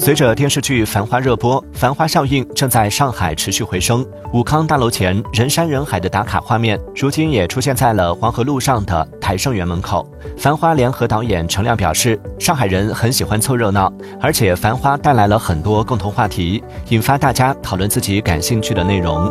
随着电视剧繁花热播，繁花效应正在上海持续回升。武康大楼前人山人海的打卡画面，如今也出现在了黄河路上的台盛园门口。繁花联合导演陈亮表示，上海人很喜欢凑热闹，而且繁花带来了很多共同话题，引发大家讨论自己感兴趣的内容。